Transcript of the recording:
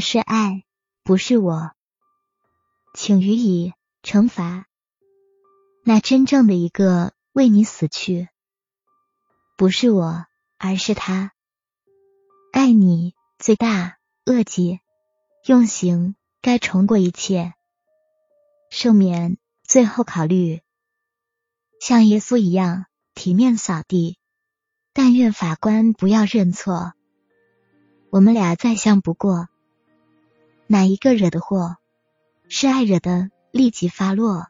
是爱，不是我，请予以惩罚。那真正的一个为你死去，不是我，而是他。爱你最大恶极，用刑该重过一切，赦免最后考虑，像耶稣一样体面扫地。但愿法官不要认错，我们俩再相不过。哪一个惹的祸，是爱惹的，立即发落。